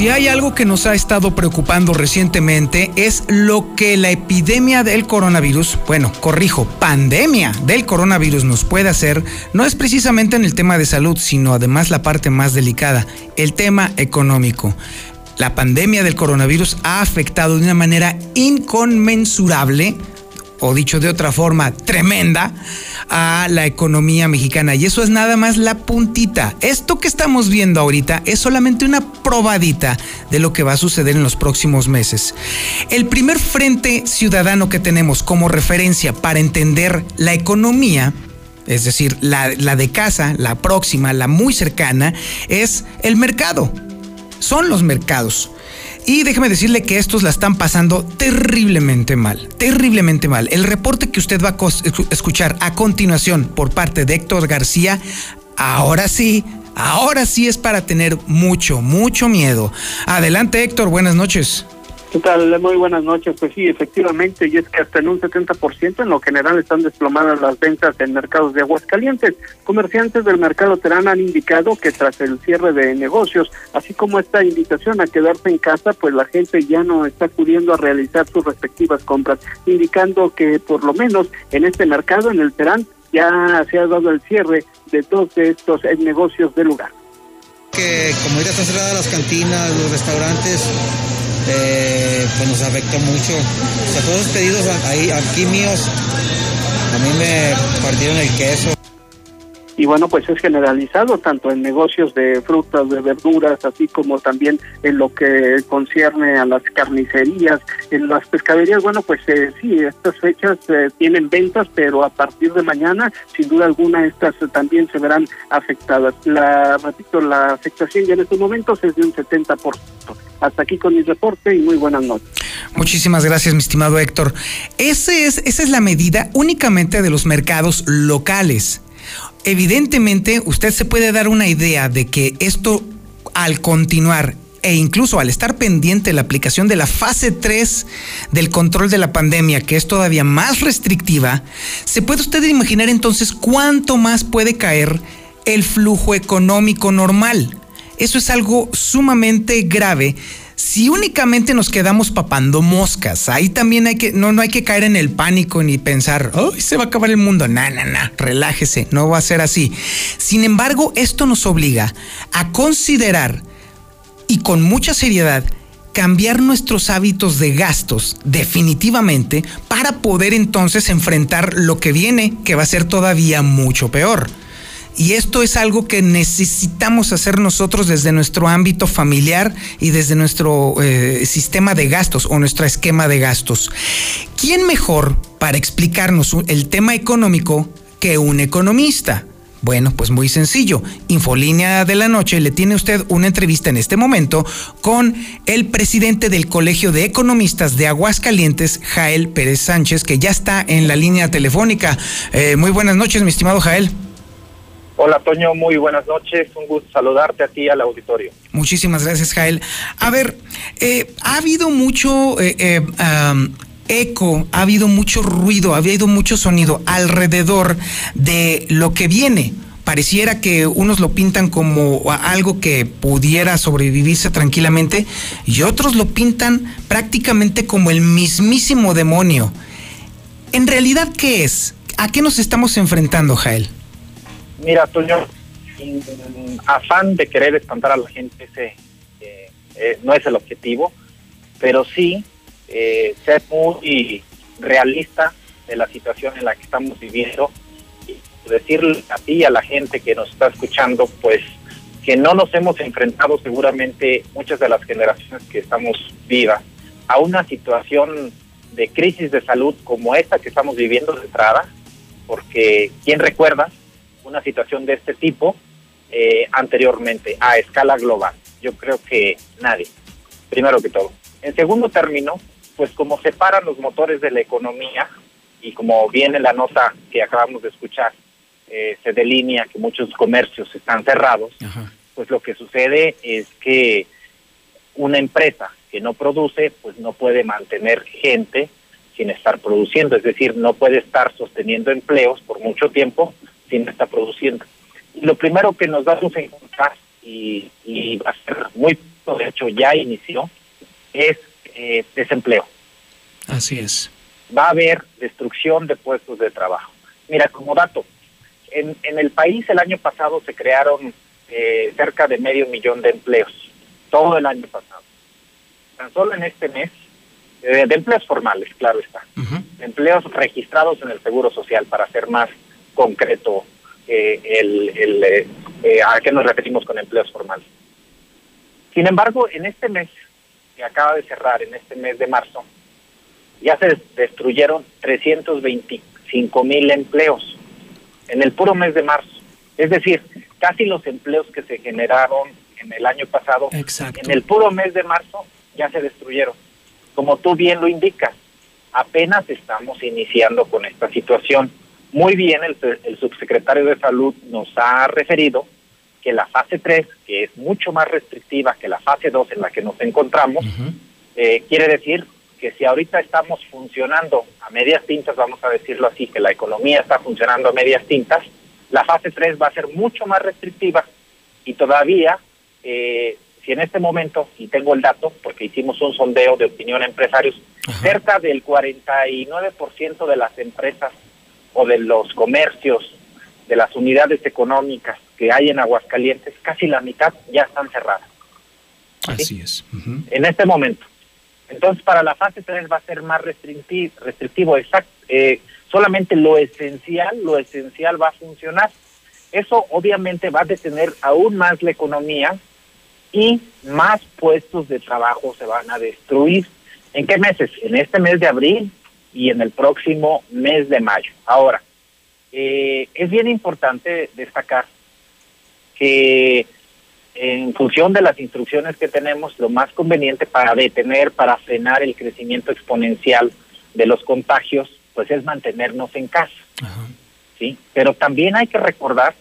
Si hay algo que nos ha estado preocupando recientemente es lo que la epidemia del coronavirus, bueno, corrijo, pandemia del coronavirus nos puede hacer, no es precisamente en el tema de salud, sino además la parte más delicada, el tema económico. La pandemia del coronavirus ha afectado de una manera inconmensurable o dicho de otra forma, tremenda a la economía mexicana. Y eso es nada más la puntita. Esto que estamos viendo ahorita es solamente una probadita de lo que va a suceder en los próximos meses. El primer frente ciudadano que tenemos como referencia para entender la economía es decir, la, la, de casa, la próxima, la muy cercana, es el mercado. Son los mercados. Y déjeme decirle que estos la están pasando terriblemente mal, terriblemente mal. El reporte que usted va a escuchar a continuación por parte de Héctor García, ahora sí, ahora sí es para tener mucho, mucho miedo. Adelante Héctor, buenas noches.
¿Qué? Muy buenas noches. Pues sí, efectivamente, y es que hasta en un 70% en lo general están desplomadas las ventas en mercados de Aguascalientes. Comerciantes del mercado Terán han indicado que tras el cierre de negocios, así como esta invitación a quedarse en casa, pues la gente ya no está acudiendo a realizar sus respectivas compras, indicando que por lo menos en este mercado, en el Terán, ya se ha dado el cierre de dos de estos negocios del lugar.
Como ya están cerradas las cantinas, los restaurantes, eh, pues nos afectó mucho. O sea, todos los pedidos ahí, aquí míos, a mí me partieron el queso
y bueno, pues es generalizado tanto en negocios de frutas, de verduras, así como también en lo que concierne a las carnicerías, en las pescaderías, bueno, pues eh, sí, estas fechas eh, tienen ventas, pero a partir de mañana, sin duda alguna, estas también se verán afectadas. La, repito, la afectación ya en estos momentos es de un 70%. Hasta aquí con mi reporte y muy buenas noches.
Muchísimas gracias, mi estimado Héctor. Ese es, esa es la medida únicamente de los mercados locales evidentemente usted se puede dar una idea de que esto al continuar e incluso al estar pendiente la aplicación de la fase 3 del control de la pandemia, que es todavía más restrictiva, se puede usted imaginar entonces cuánto más puede caer el flujo económico normal. Eso es algo sumamente grave si únicamente nos quedamos papando moscas, ahí también hay que, no, no hay que caer en el pánico ni pensar, ¡ay, se va a acabar el mundo! No, no, no, relájese, no va a ser así. Sin embargo, esto nos obliga a considerar y con mucha seriedad cambiar nuestros hábitos de gastos definitivamente para poder entonces enfrentar lo que viene, que va a ser todavía mucho peor. Y esto es algo que necesitamos hacer nosotros desde nuestro ámbito familiar y desde nuestro eh, sistema de gastos o nuestro esquema de gastos. ¿Quién mejor para explicarnos el tema económico que un economista? Bueno, pues muy sencillo. Infolínea de la Noche le tiene usted una entrevista en este momento con el presidente del Colegio de Economistas de Aguascalientes, Jael Pérez Sánchez, que ya está en la línea telefónica. Eh, muy buenas noches, mi estimado Jael.
Hola Toño, muy buenas noches. Un gusto saludarte a ti al auditorio.
Muchísimas gracias, Jael. A ver, eh, ha habido mucho eh, eh, eco, ha habido mucho ruido, ha habido mucho sonido alrededor de lo que viene. Pareciera que unos lo pintan como algo que pudiera sobrevivirse tranquilamente y otros lo pintan prácticamente como el mismísimo demonio. ¿En realidad qué es? ¿A qué nos estamos enfrentando, Jael?
Mira, Toño, sin afán de querer espantar a la gente, ese eh, eh, no es el objetivo, pero sí eh, ser muy realista de la situación en la que estamos viviendo y decirle a ti y a la gente que nos está escuchando, pues que no nos hemos enfrentado seguramente muchas de las generaciones que estamos vivas a una situación de crisis de salud como esta que estamos viviendo de entrada, porque ¿quién recuerda una situación de este tipo eh, anteriormente a escala global. Yo creo que nadie, primero que todo. En segundo término, pues como separan los motores de la economía y como viene la nota que acabamos de escuchar, eh, se delinea que muchos comercios están cerrados, pues lo que sucede es que una empresa que no produce, pues no puede mantener gente sin estar produciendo, es decir, no puede estar sosteniendo empleos por mucho tiempo está produciendo. Y lo primero que nos vamos a encontrar, y, va a ser muy esto de hecho ya inició, es eh, desempleo.
Así es.
Va a haber destrucción de puestos de trabajo. Mira, como dato, en, en el país el año pasado se crearon eh, cerca de medio millón de empleos, todo el año pasado. Tan solo en este mes, eh, de empleos formales, claro está, empleos registrados en el Seguro Social, para ser más concreto eh, el, el, eh, eh, a qué nos referimos con empleos formales. Sin embargo, en este mes que acaba de cerrar, en este mes de marzo, ya se destruyeron 325 mil empleos en el puro mes de marzo. Es decir, casi los empleos que se generaron en el año pasado, en el puro mes de marzo ya se destruyeron. Como tú bien lo indicas, apenas estamos iniciando con esta situación. Muy bien, el, el subsecretario de Salud nos ha referido que la fase 3, que es mucho más restrictiva que la fase 2 en la que nos encontramos, eh, quiere decir que si ahorita estamos funcionando a medias tintas, vamos a decirlo así, que la economía está funcionando a medias tintas, la fase 3 va a ser mucho más restrictiva. Y todavía, eh, si en este momento, y tengo el dato, porque hicimos un sondeo de opinión a empresarios, cerca del 49% de las empresas o de los comercios, de las unidades económicas que hay en Aguascalientes, casi la mitad ya están cerradas.
Así es.
En este momento. Entonces, para la fase 3 va a ser más restrictivo, restrictivo exacto. Eh, solamente lo esencial, lo esencial va a funcionar. Eso obviamente va a detener aún más la economía y más puestos de trabajo se van a destruir. ¿En qué meses? En este mes de abril y en el próximo mes de mayo. Ahora, eh, es bien importante destacar que en función de las instrucciones que tenemos, lo más conveniente para detener, para frenar el crecimiento exponencial de los contagios, pues es mantenernos en casa. ¿sí? Pero también hay que recordar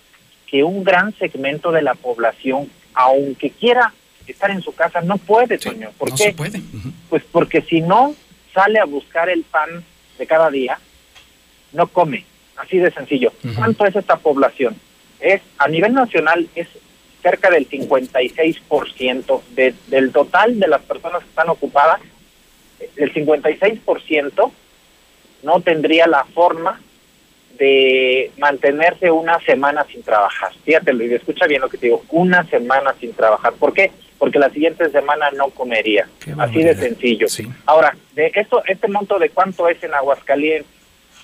que un gran segmento de la población, aunque quiera estar en su casa, no puede, Toño. ¿Por
no
qué?
se puede.
Pues porque si no sale a buscar el pan de cada día, no come. Así de sencillo. ¿Cuánto es esta población? Es a nivel nacional es cerca del 56% de, del total de las personas que están ocupadas. El 56% no tendría la forma de mantenerse una semana sin trabajar. Fíjate, Luis, escucha bien lo que te digo, una semana sin trabajar. ¿Por qué? Porque la siguiente semana no comería. Así de sencillo. Ahora, de eso, este monto de cuánto es en Aguascalientes.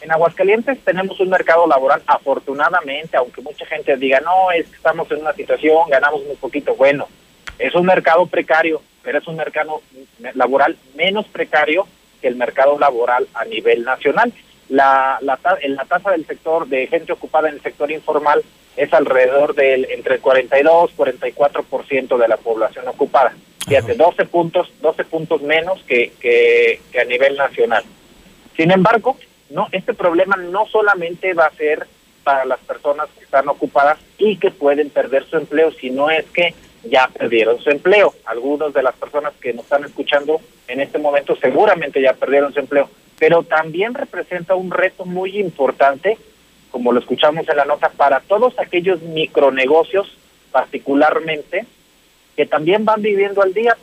En Aguascalientes tenemos un mercado laboral, afortunadamente, aunque mucha gente diga, no, es que estamos en una situación, ganamos muy poquito. Bueno, es un mercado precario, pero es un mercado laboral menos precario que el mercado laboral a nivel nacional. La, la, la tasa del sector de gente ocupada en el sector informal es alrededor del entre el 42 44% de la población ocupada. Fíjate, 12 puntos, 12 puntos menos que, que, que a nivel nacional. Sin embargo, no, este problema no solamente va a ser para las personas que están ocupadas y que pueden perder su empleo, sino es que ya perdieron su empleo. Algunas de las personas que nos están escuchando en este momento seguramente ya perdieron su empleo, pero también representa un reto muy importante, como lo escuchamos en la nota, para todos aquellos micronegocios particularmente que también van viviendo al día.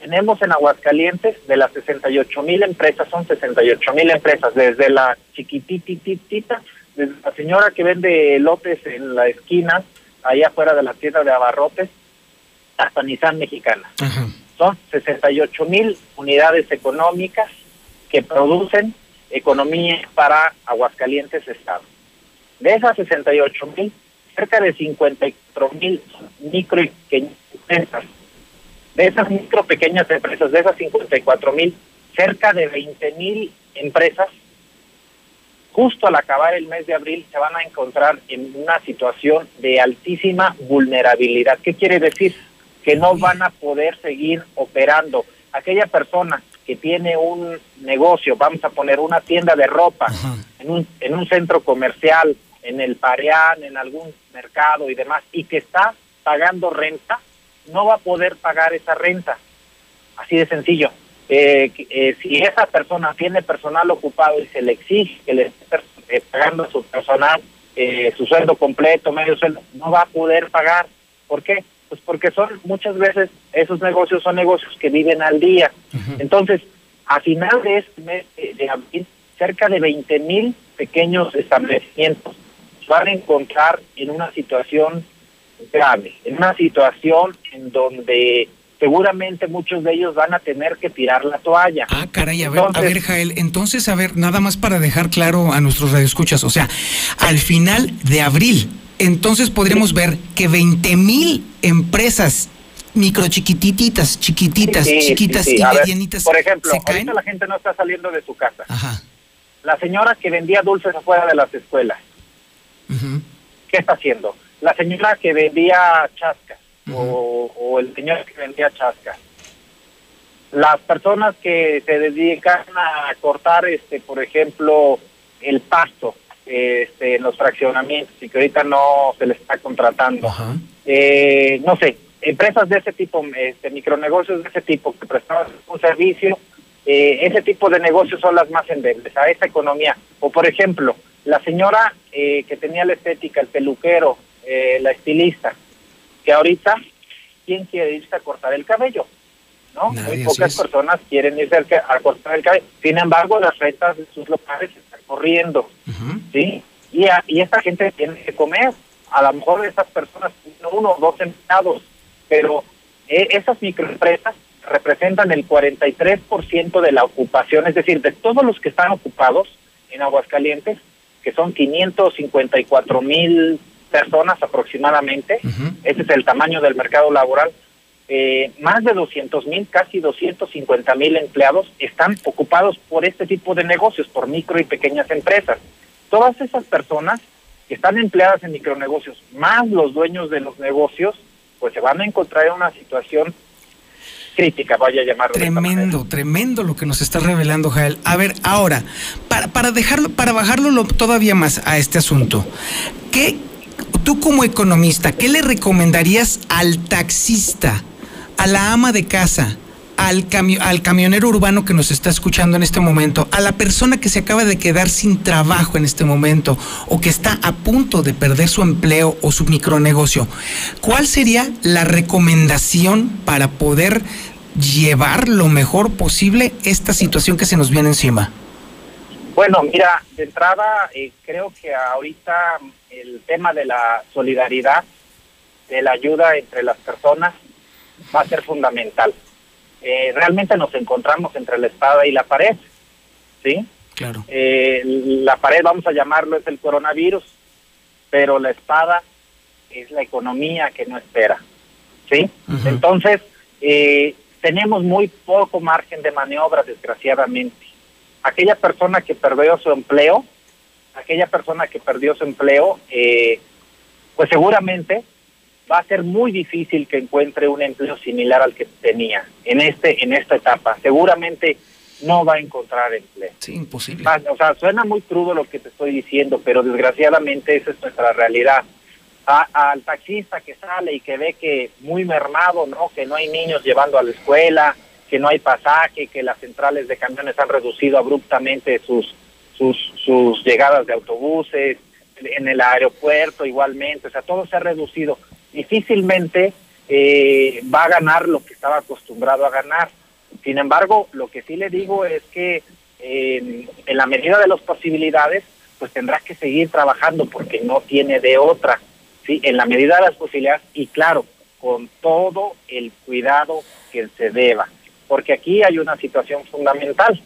Tenemos en Aguascalientes de las 68 mil empresas, son 68 mil empresas, desde la chiquitititita, desde la señora que vende lotes en la esquina, allá afuera de la tienda de abarrotes, hasta Nissan Mexicana. Son 68 mil unidades económicas que producen economía para Aguascalientes Estado. De esas 68 mil, cerca de 54 mil micro y pequeñas empresas. De esas micro pequeñas empresas, de esas 54 mil, cerca de 20 mil empresas, justo al acabar el mes de abril, se van a encontrar en una situación de altísima vulnerabilidad. ¿Qué quiere decir? Que no van a poder seguir operando. Aquella persona que tiene un negocio, vamos a poner una tienda de ropa en un, en un centro comercial, en el Pareán, en algún mercado y demás, y que está pagando renta, no va a poder pagar esa renta. Así de sencillo. Eh, eh, si esa persona tiene personal ocupado y se le exige que le esté eh, pagando a su personal eh, su sueldo completo, medio sueldo, no va a poder pagar. ¿Por qué? Pues porque son muchas veces esos negocios son negocios que viven al día. Entonces, a final de este mes de, abril, cerca de 20 mil pequeños establecimientos van a encontrar en una situación grave, en una situación en donde seguramente muchos de ellos van a tener que tirar la toalla.
Ah, caray, a ver, a ver, Jael, entonces, a ver, nada más para dejar claro a nuestros radioescuchas, o sea, al final de abril, entonces podremos ver que 20 mil empresas micro chiquititas, chiquititas,
Sí,
chiquitas
sí, sí.
y
ver,
medianitas
por ejemplo,
se caen.
ahorita la gente no está saliendo de su casa.
Ajá.
La señora que vendía dulces afuera de las escuelas, ¿qué está haciendo? La señora que vendía chascas o, o el señor que vendía chascas. Las personas que se dedican a cortar, este, por ejemplo, el pasto este, en los fraccionamientos y que ahorita no se les está contratando. Eh, no sé, empresas de ese tipo, este, micronegocios de ese tipo que prestaban un servicio, eh, ese tipo de negocios son las más endebles a esa economía. O por ejemplo, la señora eh, que tenía la estética, el peluquero, eh, la estilista, que ahorita, ¿quién quiere irse a cortar el cabello? ¿No?
Nadie,
Muy pocas personas quieren irse a cortar el cabello. Sin embargo, las rentas de sus locales están corriendo. ¿sí? Y, a- y esta gente tiene que comer. A lo mejor estas personas tienen uno o dos empleados, pero eh, esas microempresas representan el 43% de la ocupación, es decir, de todos los que están ocupados en Aguascalientes, que son 554 mil personas aproximadamente, ese es el tamaño del mercado laboral, eh, más de 200 mil, casi 250 mil empleados están ocupados por este tipo de negocios, por micro y pequeñas empresas. Todas esas personas que están empleadas en micronegocios, más los dueños de los negocios, pues se van a encontrar en una situación crítica, vaya a llamarlo.
Tremendo, tremendo lo que nos está revelando Jael. A ver, ahora, para, para dejarlo, para bajarlo lo- todavía más a este asunto, ¿qué, tú como economista, qué le recomendarías al taxista, a la ama de casa, al, cami- al camionero urbano que nos está escuchando en este momento, a la persona que se acaba de quedar sin trabajo en este momento o que está a punto de perder su empleo o su micronegocio? ¿Cuál sería la recomendación para poder llevar lo mejor posible esta situación que se nos viene encima?
Bueno, mira, de entrada eh, creo que ahorita el tema de la solidaridad, de la ayuda entre las personas, va a ser fundamental. Eh, realmente nos encontramos entre la espada y la pared, ¿sí?
Claro.
Eh, la pared, vamos a llamarlo, es el coronavirus, pero la espada es la economía que no espera, ¿sí? Entonces, eh, tenemos muy poco margen de maniobra, desgraciadamente. Aquella persona que perdió su empleo, aquella persona que perdió su empleo, eh, pues seguramente va a ser muy difícil que encuentre un empleo similar al que tenía en este en esta etapa. Seguramente no va a encontrar empleo.
Sí, imposible.
Ah, O sea, suena muy crudo lo que te estoy diciendo, pero desgraciadamente esa es nuestra realidad. A- al taxista que sale y que ve que muy mermado, ¿no? Que no hay niños llevando a la escuela, que no hay pasaje, que las centrales de camiones han reducido abruptamente sus sus sus llegadas de autobuses, en el aeropuerto igualmente, o sea, todo se ha reducido. Difícilmente eh, va a ganar lo que estaba acostumbrado a ganar. Sin embargo, lo que sí le digo es que en la medida de las posibilidades, pues tendrá que seguir trabajando porque no tiene de otra, ¿sí? En la medida de las posibilidades y claro, con todo el cuidado que se deba, porque aquí hay una situación fundamental,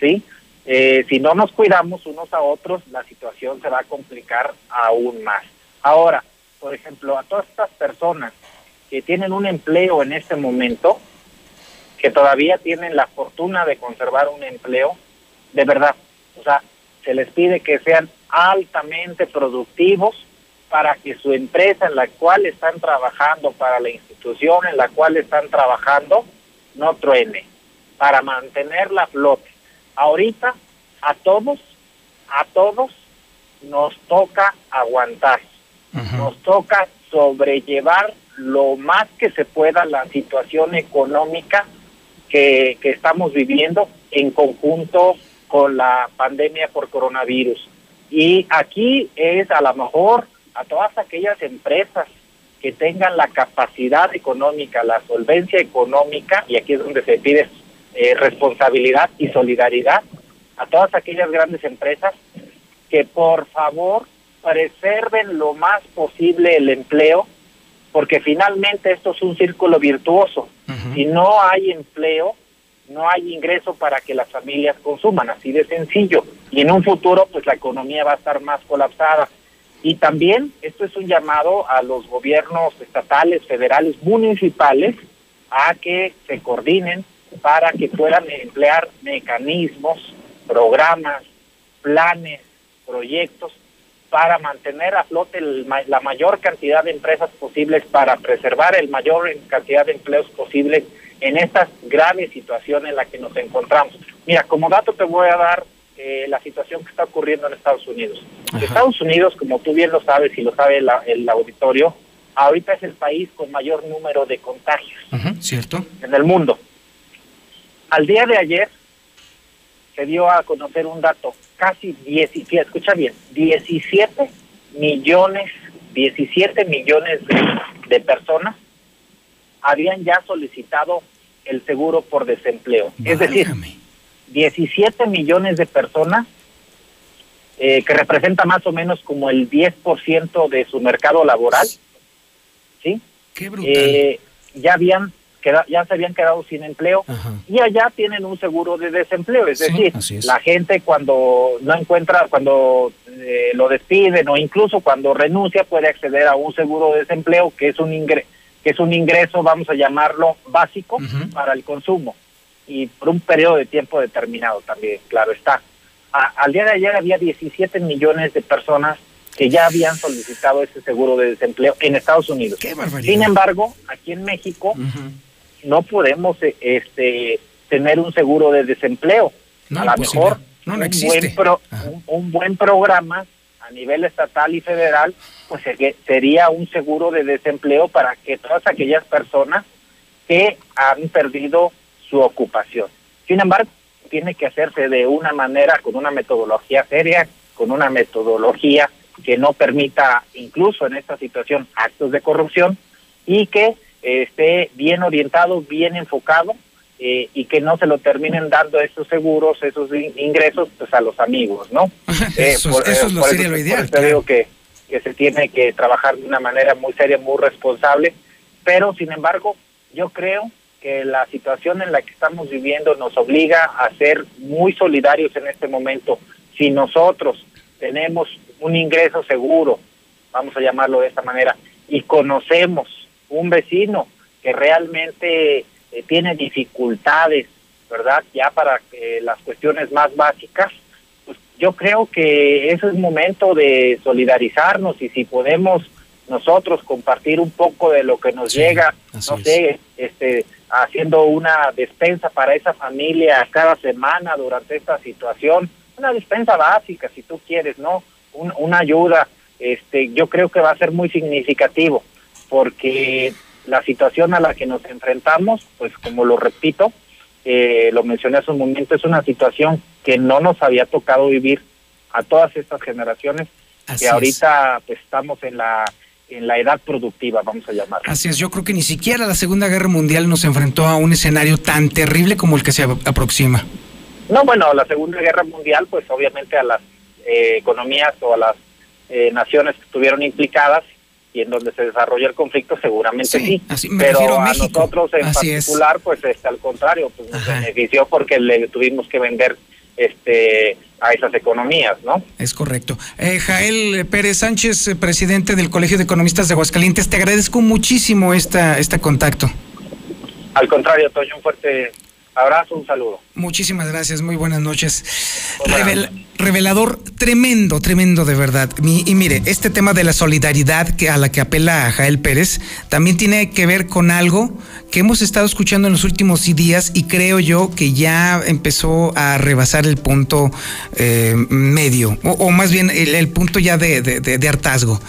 ¿sí? Eh, si no nos cuidamos unos a otros, la situación se va a complicar aún más. Ahora, por ejemplo, a todas estas personas que tienen un empleo en este momento, que todavía tienen la fortuna de conservar un empleo, de verdad, o sea, se les pide que sean altamente productivos para que su empresa en la cual están trabajando, para la institución en la cual están trabajando, no truene, para mantenerla a flote. Ahorita, a todos, a todos nos toca aguantar, nos toca sobrellevar lo más que se pueda la situación económica que, estamos viviendo en conjunto con la pandemia por coronavirus. Y aquí es a lo mejor a todas aquellas empresas que tengan la capacidad económica, la solvencia económica, y aquí es donde se pide eh, responsabilidad y solidaridad a todas aquellas grandes empresas que por favor preserven lo más posible el empleo, porque finalmente esto es un círculo virtuoso. Si no hay empleo, no hay ingreso para que las familias consuman, así de sencillo. Y en un futuro, pues la economía va a estar más colapsada. Y también esto es un llamado a los gobiernos estatales, federales, municipales, a que se coordinen para que puedan emplear mecanismos, programas, planes, proyectos para mantener a flote la mayor cantidad de empresas posibles, para preservar el mayor cantidad de empleos posibles en esta grave situación en la que nos encontramos. Mira, como dato te voy a dar eh, la situación que está ocurriendo en Estados Unidos. Estados Unidos, como tú bien lo sabes y lo sabe el auditorio, ahorita es el país con mayor número de contagios.
¿Cierto?
En el mundo. Al día de ayer se dio a conocer un dato, casi 17, escucha bien, 17 millones, 17 millones de, personas habían ya solicitado el seguro por desempleo. Es decir, 17 millones de personas, eh, que representa más o menos como el 10% de su mercado laboral, ¿sí?
Qué brutal.
Eh, ya habían ya se habían quedado sin empleo y allá tienen un seguro de desempleo, es decir, la gente cuando no encuentra, cuando eh, lo despiden o incluso cuando renuncia puede acceder a un seguro de desempleo que es un ingreso, que es un ingreso, vamos a llamarlo básico para el consumo y por un periodo de tiempo determinado también, claro está. al día de ayer había 17 millones de personas que ya habían solicitado ese seguro de desempleo en Estados Unidos. Sin embargo, aquí en México no podemos eh, este tener un seguro de desempleo. a lo mejor
no,
un, buen un, buen programa a nivel estatal y federal, pues sería un seguro de desempleo para que todas aquellas personas que han perdido su ocupación. Sin embargo, tiene que hacerse de una manera, con una metodología seria, con una metodología que no permita, incluso en esta situación, actos de corrupción y que esté bien orientado, bien enfocado eh, y que no se lo terminen dando esos seguros, esos ingresos pues a los amigos, ¿no?
Eh, eso, es lo sería lo ideal.
Por que, que se tiene que trabajar de una manera muy seria, muy responsable, pero sin embargo yo creo que la situación en la que estamos viviendo nos obliga a ser muy solidarios en este momento. Si nosotros tenemos un ingreso seguro, vamos a llamarlo de esta manera, y conocemos un vecino que realmente eh, tiene dificultades, ¿verdad? Ya para las cuestiones más básicas, pues yo creo que es el momento de solidarizarnos y si podemos nosotros compartir un poco de lo que nos llega, no sé, este haciendo una despensa para esa familia cada semana durante esta situación, una despensa básica si tú quieres, ¿no? una ayuda, este yo creo que va a ser muy significativo porque la situación a la que nos enfrentamos, pues como lo repito, eh, lo mencioné hace un momento, es una situación que no nos había tocado vivir a todas estas generaciones, que ahorita pues estamos en la en la edad productiva, vamos a llamar.
Así es, yo creo que ni siquiera la Segunda Guerra Mundial nos enfrentó a un escenario tan terrible como el que se aproxima.
No, bueno, la Segunda Guerra Mundial, pues obviamente a las eh, economías o a las eh, naciones que estuvieron implicadas y en donde se desarrolla el conflicto seguramente sí, pero a, nosotros en particular pues este, al contrario pues nos benefició porque le tuvimos que vender este a esas economías, ¿no?
Es correcto. Eh, Jael Pérez Sánchez, eh, presidente del Colegio de Economistas de Aguascalientes, te agradezco muchísimo esta este contacto.
Al contrario, Toño, un fuerte Abrazo, un saludo.
Muchísimas gracias, muy buenas noches. revelador, tremendo, tremendo de verdad. y mire, este tema de la solidaridad que a la que apela Jael Pérez también tiene que ver con algo que hemos estado escuchando en los últimos días y creo yo que ya empezó a rebasar el punto eh, medio, o, más bien el, punto ya de, de hartazgo.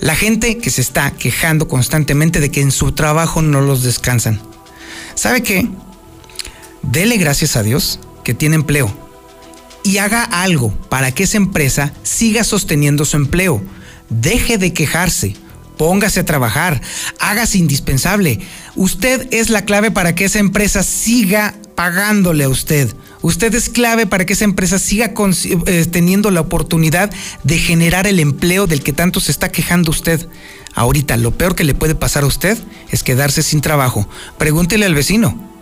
La gente que se está quejando constantemente de que en su trabajo no los descansan. ¿Sabe qué? Dele gracias a Dios que tiene empleo y haga algo para que esa empresa siga sosteniendo su empleo. Deje de quejarse, póngase a trabajar, hágase indispensable. Usted es la clave para que esa empresa siga pagándole a usted. Usted es clave para que esa empresa siga eh, teniendo la oportunidad de generar el empleo del que tanto se está quejando usted. Ahorita lo peor que le puede pasar a usted es quedarse sin trabajo. Pregúntele al vecino.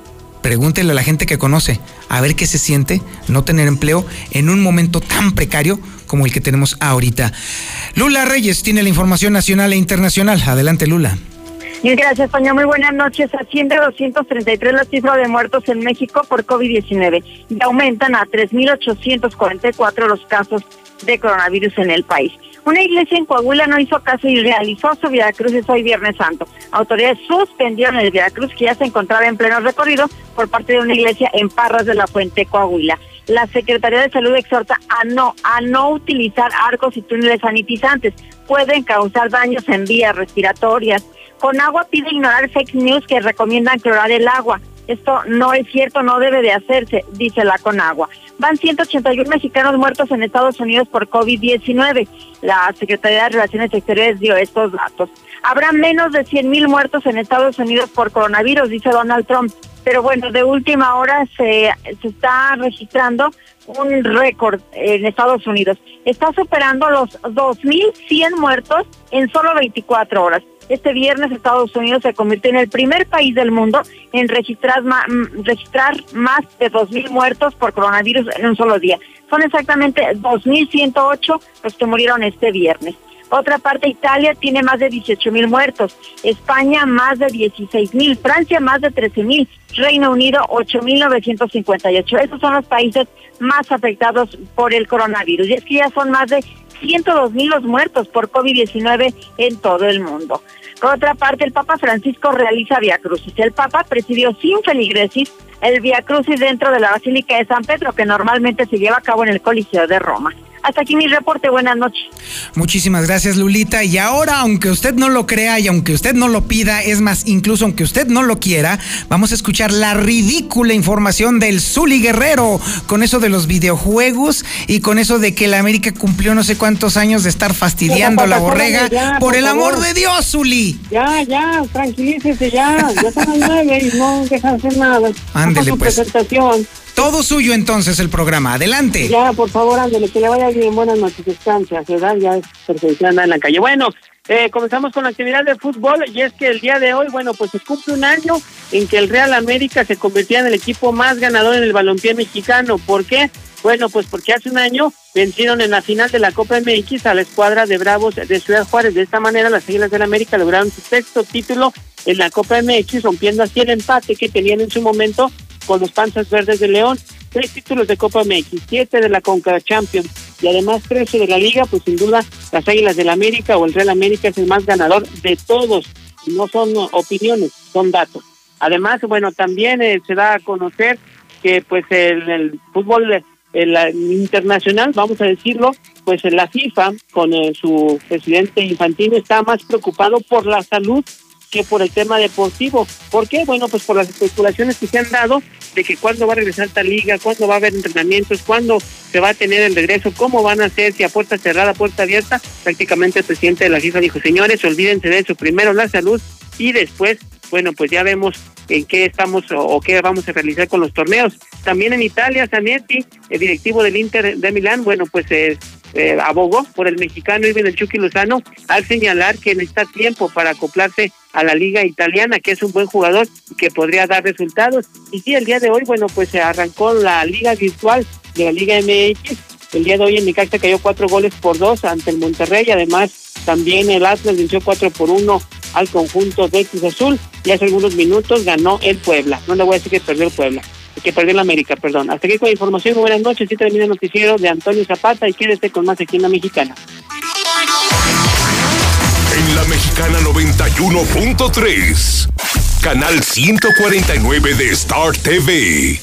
Pregúntele a la gente que conoce a ver qué se siente no tener empleo en un momento tan precario como el que tenemos ahorita. Lula Reyes tiene la información nacional e internacional. Adelante, Lula.
Gracias, Toña. Muy buenas noches. Asciende a 233 la cifra de muertos en México por COVID-19 y aumentan a 3.844 los casos de coronavirus en el país. Una iglesia en Coahuila no hizo caso y realizó su Via Cruz hoy Viernes Santo. Autoridades suspendieron el Via Cruz que ya se encontraba en pleno recorrido por parte de una iglesia en Parras de la Fuente, Coahuila. La Secretaría de Salud exhorta a no, a no utilizar arcos y túneles sanitizantes. Pueden causar daños en vías respiratorias. Con agua pide ignorar fake news que recomiendan clorar el agua. Esto no es cierto, no debe de hacerse, dice la Conagua. Van 181 mexicanos muertos en Estados Unidos por COVID-19. La Secretaría de Relaciones Exteriores dio estos datos. Habrá menos de 100 mil muertos en Estados Unidos por coronavirus, dice Donald Trump. Pero bueno, de última hora se, se está registrando un récord en Estados Unidos. Está superando los 2.100 muertos en solo 24 horas. Este viernes Estados Unidos se convirtió en el primer país del mundo en registrar, registrar más de 2.000 muertos por coronavirus en un solo día. Son exactamente 2.108 los que murieron este viernes. Otra parte, Italia tiene más de 18 mil muertos, España más de 16 mil, Francia más de 13 mil, Reino Unido 8.958. Esos son los países más afectados por el coronavirus. Y es que ya son más de 102 mil los muertos por COVID-19 en todo el mundo. Por otra parte, el Papa Francisco realiza Via Crucis. El Papa presidió sin feligresis el Via Crucis dentro de la Basílica de San Pedro, que normalmente se lleva a cabo en el Coliseo de Roma. Hasta aquí mi reporte, buenas noches.
Muchísimas gracias Lulita. Y ahora, aunque usted no lo crea y aunque usted no lo pida, es más, incluso aunque usted no lo quiera, vamos a escuchar la ridícula información del Zuli Guerrero con eso de los videojuegos y con eso de que la América cumplió no sé cuántos años de estar fastidiando a la borrega. por, el amor de Dios, Zuli.
Ya, ya, tranquilícese ya. Ya son las nueve y no dejan hacer nada.
Ándele, pues. Presentación. Todo suyo entonces el programa. Adelante.
Ya, por favor, ándale, que le vaya bien. Buenas noches, descanse. A ciudad ya es perfección anda en la calle. Bueno, eh, comenzamos con la actividad de fútbol y es que el día de hoy, bueno, pues se cumple un año en que el Real América se convertía en el equipo más ganador en el balompié mexicano. ¿Por qué? Bueno, pues porque hace un año vencieron en la final de la Copa MX a la escuadra de Bravos de Ciudad Juárez. De esta manera, las Águilas del América lograron su sexto título en la Copa MX, rompiendo así el empate que tenían en su momento con los Panzas Verdes de León, tres títulos de Copa MX, siete de la Conca Champions y además trece de la Liga, pues sin duda las Águilas del América o el Real América es el más ganador de todos. No son opiniones, son datos. Además, bueno, también eh, se da a conocer que pues el, el fútbol el, internacional, vamos a decirlo, pues la FIFA con eh, su presidente infantino está más preocupado por la salud que por el tema deportivo. ¿Por qué? Bueno, pues por las especulaciones que se han dado de que cuándo va a regresar esta liga, cuándo va a haber entrenamientos, cuándo se va a tener el regreso, cómo van a ser, si a puerta cerrada, puerta abierta. Prácticamente el presidente de la FIFA dijo, señores, olvídense de eso, primero la salud y después, bueno, pues ya vemos en qué estamos o, qué vamos a realizar con los torneos. También en Italia, Zanetti, el directivo del Inter de Milán, bueno, pues eh, eh, abogó por el mexicano Irving el Chucky Lozano al señalar que necesita tiempo para acoplarse a la liga italiana, que es un buen jugador y que podría dar resultados. Y sí, el día de hoy, bueno, pues se arrancó la liga virtual de la Liga MX. El día de hoy en Necaxa cayó cuatro goles por dos ante el Monterrey. Además, también el Atlas venció cuatro por uno al conjunto de Cruz Azul. Y hace algunos minutos ganó el Puebla. No le voy a decir que perdió el Puebla que perdió la América, perdón. Hasta aquí con la información, buenas noches, y termina el noticiero de Antonio Zapata y quédese con más aquí en la Mexicana.
En la Mexicana 91.3, canal 149 de Star TV.